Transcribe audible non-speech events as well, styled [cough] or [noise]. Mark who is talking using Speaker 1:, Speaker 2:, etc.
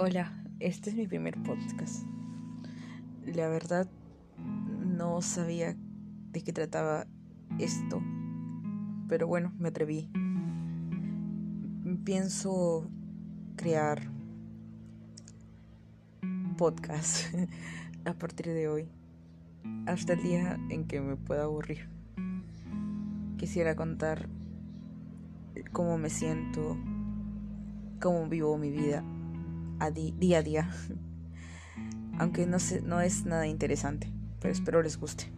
Speaker 1: Hola, este es mi primer podcast. La verdad no sabía de qué trataba esto, pero bueno, me atreví. Pienso crear podcast [laughs] a partir de hoy, hasta el día en que me pueda aburrir. Quisiera contar cómo me siento, cómo vivo mi vida a día a día. [laughs] Aunque no, no es nada interesante, pero espero les guste.